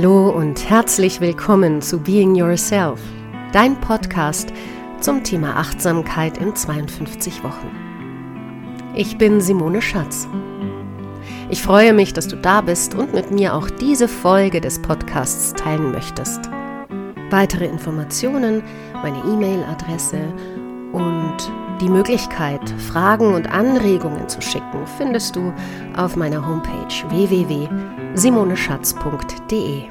Hallo und herzlich willkommen zu Being Yourself, dein Podcast zum Thema Achtsamkeit in 52 Wochen. Ich bin Simone Schatz. Ich freue mich, dass du da bist und mit mir auch diese Folge des Podcasts teilen möchtest. Weitere Informationen, meine E-Mail-Adresse und die Möglichkeit, Fragen und Anregungen zu schicken, findest du auf meiner Homepage www.simoneschatz.de.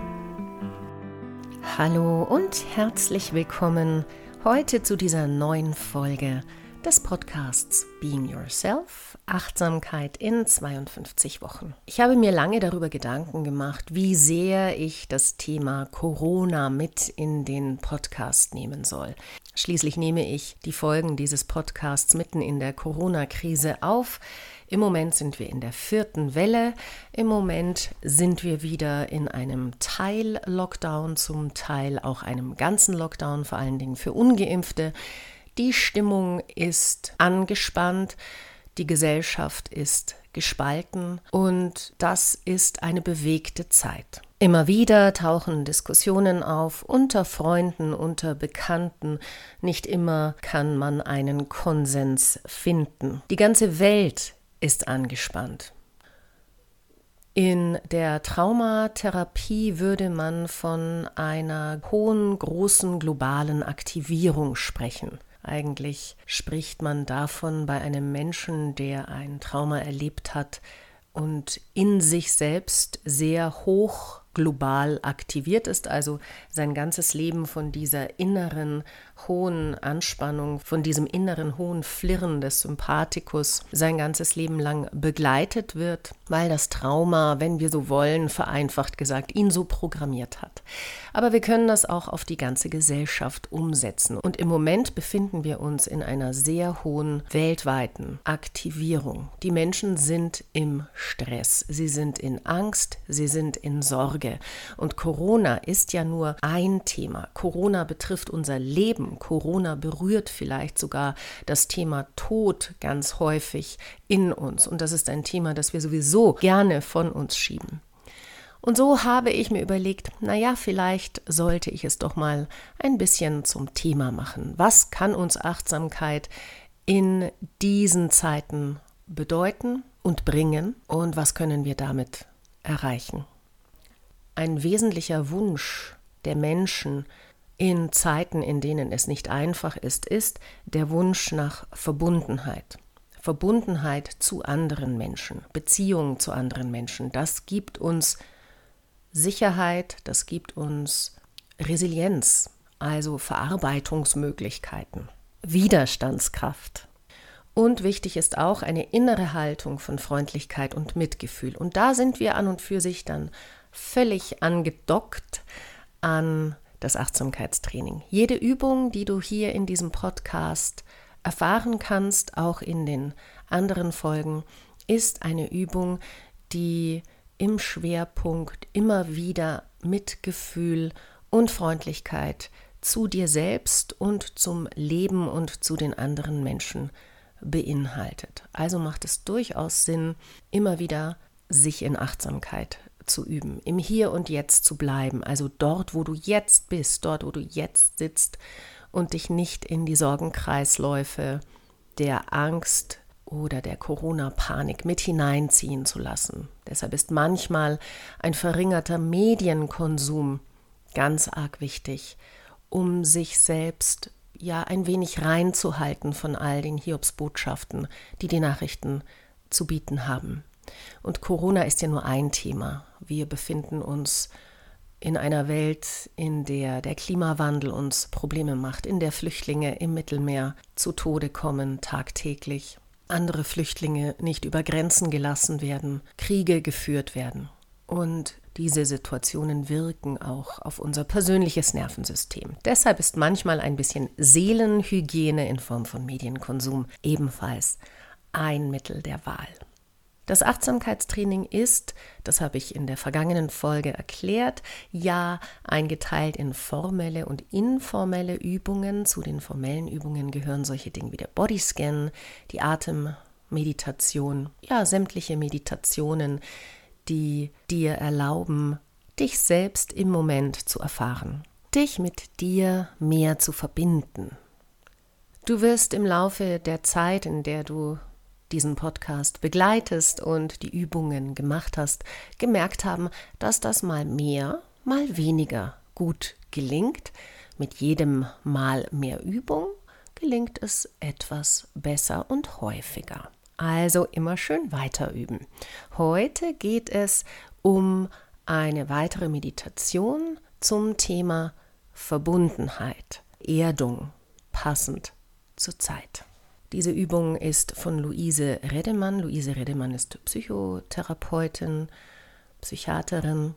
Hallo und herzlich willkommen heute zu dieser neuen Folge des Podcasts Being Yourself, Achtsamkeit in 52 Wochen. Ich habe mir lange darüber Gedanken gemacht, wie sehr ich das Thema Corona mit in den Podcast nehmen soll. Schließlich nehme ich die Folgen dieses Podcasts mitten in der Corona-Krise auf. Im Moment sind wir in der vierten Welle. Im Moment sind wir wieder in einem Teil-Lockdown, zum Teil auch einem ganzen Lockdown, vor allen Dingen für ungeimpfte. Die Stimmung ist angespannt, die Gesellschaft ist gespalten und das ist eine bewegte Zeit. Immer wieder tauchen Diskussionen auf unter Freunden, unter Bekannten. Nicht immer kann man einen Konsens finden. Die ganze Welt ist angespannt. In der Traumatherapie würde man von einer hohen, großen globalen Aktivierung sprechen. Eigentlich spricht man davon bei einem Menschen, der ein Trauma erlebt hat und in sich selbst sehr hoch global aktiviert ist, also sein ganzes Leben von dieser inneren hohen Anspannung, von diesem inneren hohen Flirren des Sympathikus sein ganzes Leben lang begleitet wird, weil das Trauma, wenn wir so wollen, vereinfacht gesagt, ihn so programmiert hat. Aber wir können das auch auf die ganze Gesellschaft umsetzen. Und im Moment befinden wir uns in einer sehr hohen weltweiten Aktivierung. Die Menschen sind im Stress, sie sind in Angst, sie sind in Sorge. Und Corona ist ja nur ein Thema. Corona betrifft unser Leben. Corona berührt vielleicht sogar das Thema Tod ganz häufig in uns. Und das ist ein Thema, das wir sowieso gerne von uns schieben. Und so habe ich mir überlegt, naja, vielleicht sollte ich es doch mal ein bisschen zum Thema machen. Was kann uns Achtsamkeit in diesen Zeiten bedeuten und bringen und was können wir damit erreichen? Ein wesentlicher Wunsch der Menschen in Zeiten, in denen es nicht einfach ist, ist der Wunsch nach Verbundenheit. Verbundenheit zu anderen Menschen, Beziehungen zu anderen Menschen. Das gibt uns Sicherheit, das gibt uns Resilienz, also Verarbeitungsmöglichkeiten, Widerstandskraft. Und wichtig ist auch eine innere Haltung von Freundlichkeit und Mitgefühl. Und da sind wir an und für sich dann völlig angedockt an das Achtsamkeitstraining. Jede Übung, die du hier in diesem Podcast erfahren kannst, auch in den anderen Folgen, ist eine Übung, die im Schwerpunkt immer wieder Mitgefühl und Freundlichkeit zu dir selbst und zum Leben und zu den anderen Menschen beinhaltet. Also macht es durchaus Sinn, immer wieder sich in Achtsamkeit zu üben, im Hier und Jetzt zu bleiben, also dort, wo du jetzt bist, dort, wo du jetzt sitzt und dich nicht in die Sorgenkreisläufe der Angst oder der Corona-Panik mit hineinziehen zu lassen. Deshalb ist manchmal ein verringerter Medienkonsum ganz arg wichtig, um sich selbst ja ein wenig reinzuhalten von all den Hiobsbotschaften, die die Nachrichten zu bieten haben. Und Corona ist ja nur ein Thema. Wir befinden uns in einer Welt, in der der Klimawandel uns Probleme macht, in der Flüchtlinge im Mittelmeer zu Tode kommen tagtäglich andere Flüchtlinge nicht über Grenzen gelassen werden, Kriege geführt werden. Und diese Situationen wirken auch auf unser persönliches Nervensystem. Deshalb ist manchmal ein bisschen Seelenhygiene in Form von Medienkonsum ebenfalls ein Mittel der Wahl. Das Achtsamkeitstraining ist, das habe ich in der vergangenen Folge erklärt, ja eingeteilt in formelle und informelle Übungen. Zu den formellen Übungen gehören solche Dinge wie der Bodyscan, die Atemmeditation, ja sämtliche Meditationen, die dir erlauben, dich selbst im Moment zu erfahren, dich mit dir mehr zu verbinden. Du wirst im Laufe der Zeit, in der du diesen Podcast begleitest und die Übungen gemacht hast, gemerkt haben, dass das mal mehr, mal weniger gut gelingt. Mit jedem Mal mehr Übung gelingt es etwas besser und häufiger. Also immer schön weiter üben. Heute geht es um eine weitere Meditation zum Thema Verbundenheit, Erdung, passend zur Zeit. Diese Übung ist von Luise Redemann. Luise Redemann ist Psychotherapeutin, Psychiaterin,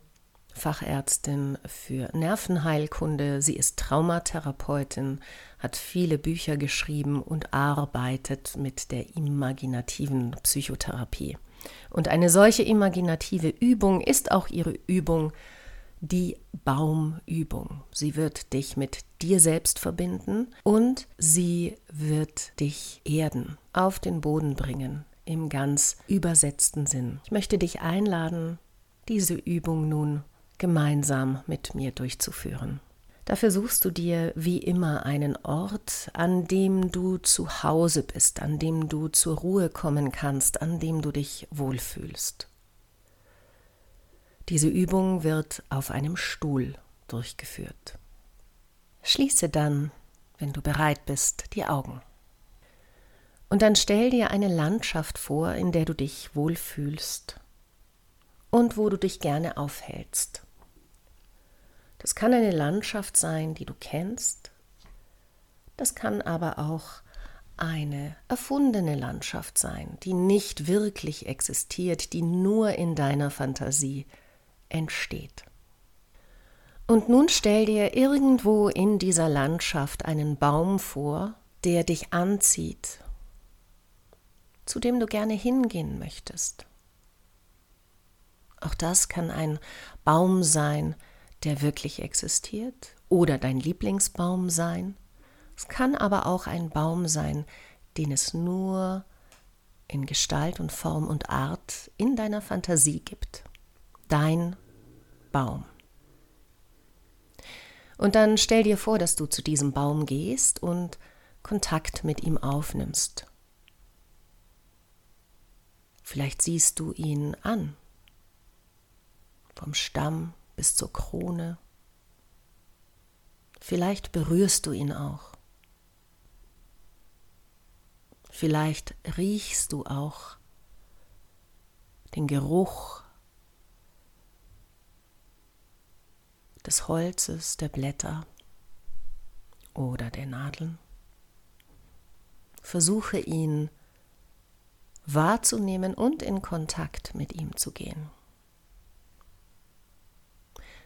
Fachärztin für Nervenheilkunde. Sie ist Traumatherapeutin, hat viele Bücher geschrieben und arbeitet mit der imaginativen Psychotherapie. Und eine solche imaginative Übung ist auch ihre Übung, die Baumübung. Sie wird dich mit dir selbst verbinden und sie wird dich erden, auf den Boden bringen, im ganz übersetzten Sinn. Ich möchte dich einladen, diese Übung nun gemeinsam mit mir durchzuführen. Dafür suchst du dir wie immer einen Ort, an dem du zu Hause bist, an dem du zur Ruhe kommen kannst, an dem du dich wohlfühlst. Diese Übung wird auf einem Stuhl durchgeführt. Schließe dann, wenn du bereit bist, die Augen. Und dann stell dir eine Landschaft vor, in der du dich wohlfühlst und wo du dich gerne aufhältst. Das kann eine Landschaft sein, die du kennst. Das kann aber auch eine erfundene Landschaft sein, die nicht wirklich existiert, die nur in deiner Fantasie entsteht. Und nun stell dir irgendwo in dieser Landschaft einen Baum vor, der dich anzieht, zu dem du gerne hingehen möchtest. Auch das kann ein Baum sein, der wirklich existiert oder dein Lieblingsbaum sein. Es kann aber auch ein Baum sein, den es nur in Gestalt und Form und Art in deiner Fantasie gibt. Dein Baum. Und dann stell dir vor, dass du zu diesem Baum gehst und Kontakt mit ihm aufnimmst. Vielleicht siehst du ihn an, vom Stamm bis zur Krone. Vielleicht berührst du ihn auch. Vielleicht riechst du auch den Geruch des Holzes, der Blätter oder der Nadeln. Versuche ihn wahrzunehmen und in Kontakt mit ihm zu gehen.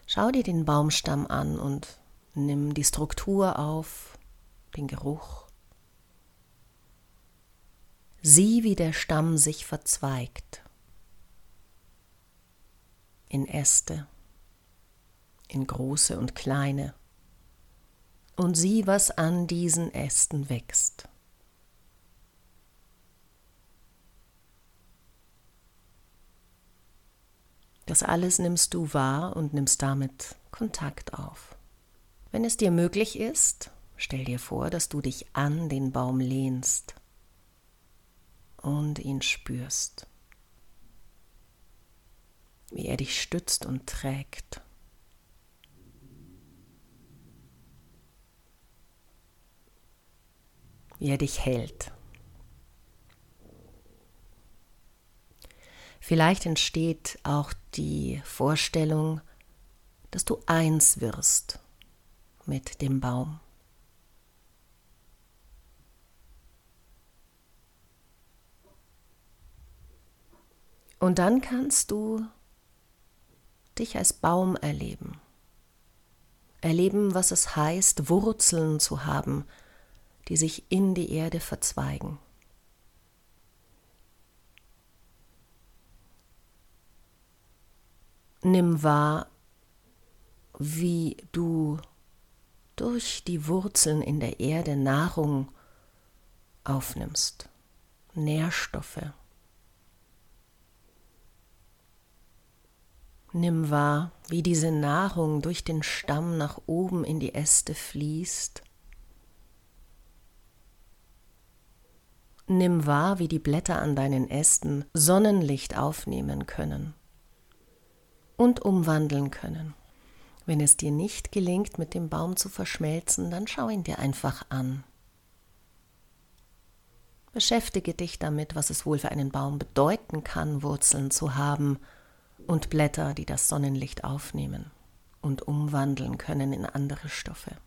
Schau dir den Baumstamm an und nimm die Struktur auf, den Geruch. Sieh, wie der Stamm sich verzweigt in Äste, in große und kleine, und sieh, was an diesen Ästen wächst. Das alles nimmst du wahr und nimmst damit Kontakt auf. Wenn es dir möglich ist, stell dir vor, dass du dich an den Baum lehnst und ihn spürst, wie er dich stützt und trägt. Wie er dich hält. Vielleicht entsteht auch die Vorstellung, dass du eins wirst mit dem Baum. Und dann kannst du dich als Baum erleben. Erleben, was es heißt, Wurzeln zu haben, die sich in die Erde verzweigen. Nimm wahr, wie du durch die Wurzeln in der Erde Nahrung aufnimmst, Nährstoffe. Nimm wahr, wie diese Nahrung durch den Stamm nach oben in die Äste fließt. Nimm wahr, wie die Blätter an deinen Ästen Sonnenlicht aufnehmen können und umwandeln können. Wenn es dir nicht gelingt, mit dem Baum zu verschmelzen, dann schau ihn dir einfach an. Beschäftige dich damit, was es wohl für einen Baum bedeuten kann, Wurzeln zu haben und Blätter, die das Sonnenlicht aufnehmen und umwandeln können in andere Stoffe.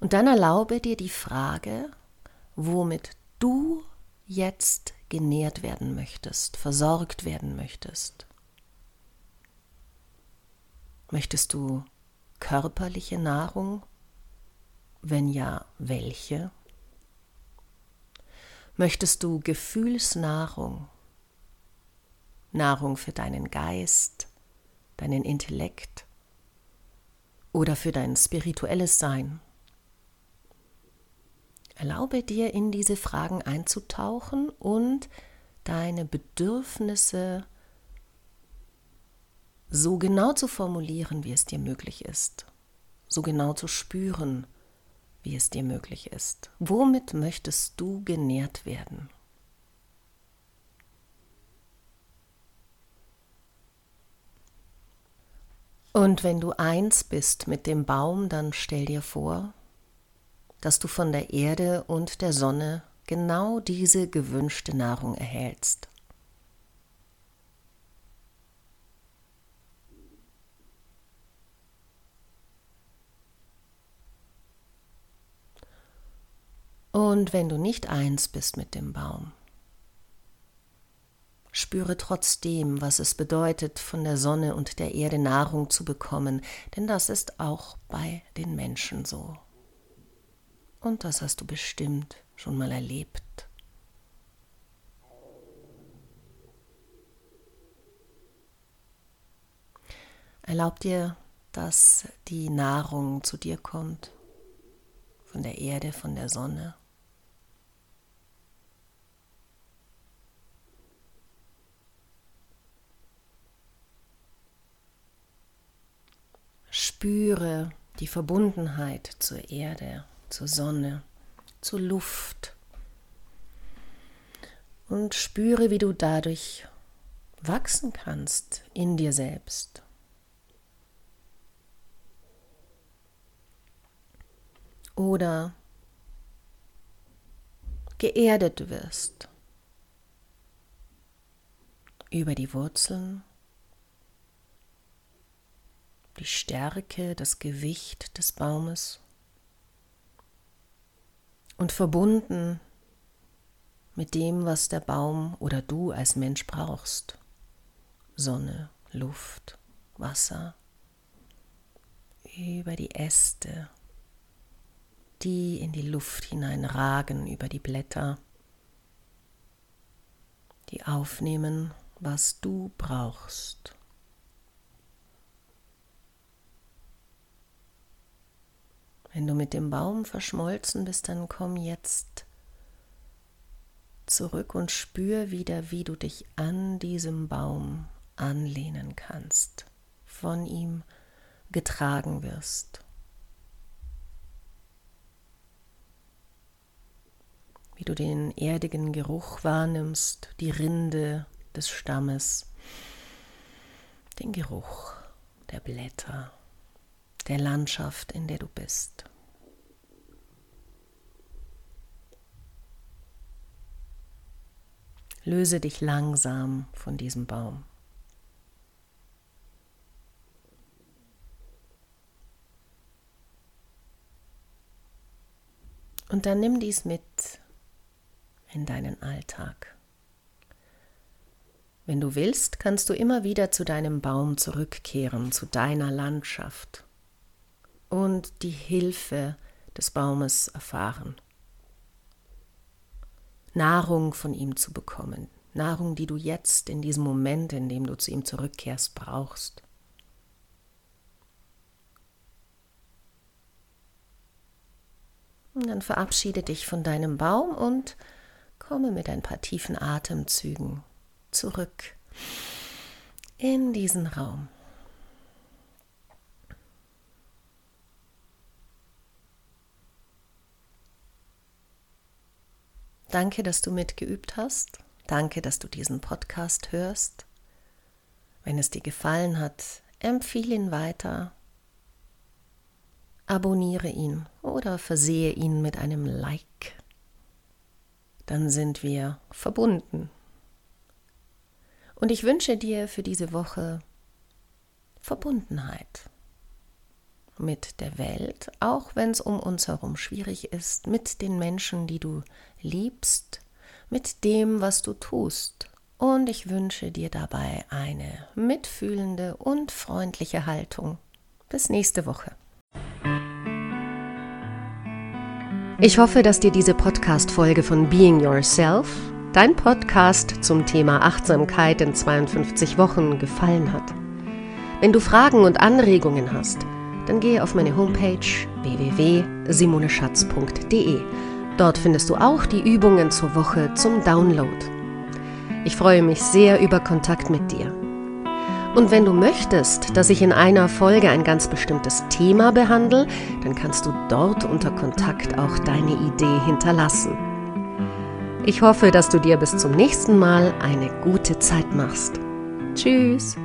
Und dann erlaube dir die Frage, womit du jetzt genährt werden möchtest, versorgt werden möchtest. Möchtest du körperliche Nahrung? Wenn ja, welche? Möchtest du Gefühlsnahrung? Nahrung für deinen Geist, deinen Intellekt oder für dein spirituelles Sein? Erlaube dir, in diese Fragen einzutauchen und deine Bedürfnisse so genau zu formulieren, wie es dir möglich ist, so genau zu spüren, wie es dir möglich ist. Womit möchtest du genährt werden? Und wenn du eins bist mit dem Baum, dann stell dir vor, dass du von der Erde und der Sonne genau diese gewünschte Nahrung erhältst. Und wenn du nicht eins bist mit dem Baum, spüre trotzdem, was es bedeutet, von der Sonne und der Erde Nahrung zu bekommen, denn das ist auch bei den Menschen so. Und das hast du bestimmt schon mal erlebt. Erlaub dir, dass die Nahrung zu dir kommt, von der Erde, von der Sonne. Spüre die Verbundenheit zur Erde, zur Sonne, zur Luft und spüre, wie du dadurch wachsen kannst in dir selbst. Oder geerdet wirst über die Wurzeln die Stärke, das Gewicht des Baumes und verbunden mit dem, was der Baum oder du als Mensch brauchst. Sonne, Luft, Wasser, über die Äste, die in die Luft hineinragen, über die Blätter, die aufnehmen, was du brauchst. Wenn du mit dem Baum verschmolzen bist, dann komm jetzt zurück und spür wieder, wie du dich an diesem Baum anlehnen kannst, von ihm getragen wirst. Wie du den erdigen Geruch wahrnimmst, die Rinde des Stammes, den Geruch der Blätter der Landschaft, in der du bist. Löse dich langsam von diesem Baum. Und dann nimm dies mit in deinen Alltag. Wenn du willst, kannst du immer wieder zu deinem Baum zurückkehren, zu deiner Landschaft und die Hilfe des Baumes erfahren. Nahrung von ihm zu bekommen, Nahrung, die du jetzt in diesem Moment, in dem du zu ihm zurückkehrst, brauchst. Und dann verabschiede dich von deinem Baum und komme mit ein paar tiefen Atemzügen zurück in diesen Raum. Danke, dass du mitgeübt hast. Danke, dass du diesen Podcast hörst. Wenn es dir gefallen hat, empfehle ihn weiter. Abonniere ihn oder versehe ihn mit einem Like. Dann sind wir verbunden. Und ich wünsche dir für diese Woche Verbundenheit mit der Welt, auch wenn es um uns herum schwierig ist, mit den Menschen, die du liebst, mit dem, was du tust. Und ich wünsche dir dabei eine mitfühlende und freundliche Haltung. Bis nächste Woche. Ich hoffe, dass dir diese Podcast-Folge von Being Yourself, dein Podcast zum Thema Achtsamkeit in 52 Wochen, gefallen hat. Wenn du Fragen und Anregungen hast, dann gehe auf meine Homepage www.simoneschatz.de. Dort findest du auch die Übungen zur Woche zum Download. Ich freue mich sehr über Kontakt mit dir. Und wenn du möchtest, dass ich in einer Folge ein ganz bestimmtes Thema behandle, dann kannst du dort unter Kontakt auch deine Idee hinterlassen. Ich hoffe, dass du dir bis zum nächsten Mal eine gute Zeit machst. Tschüss!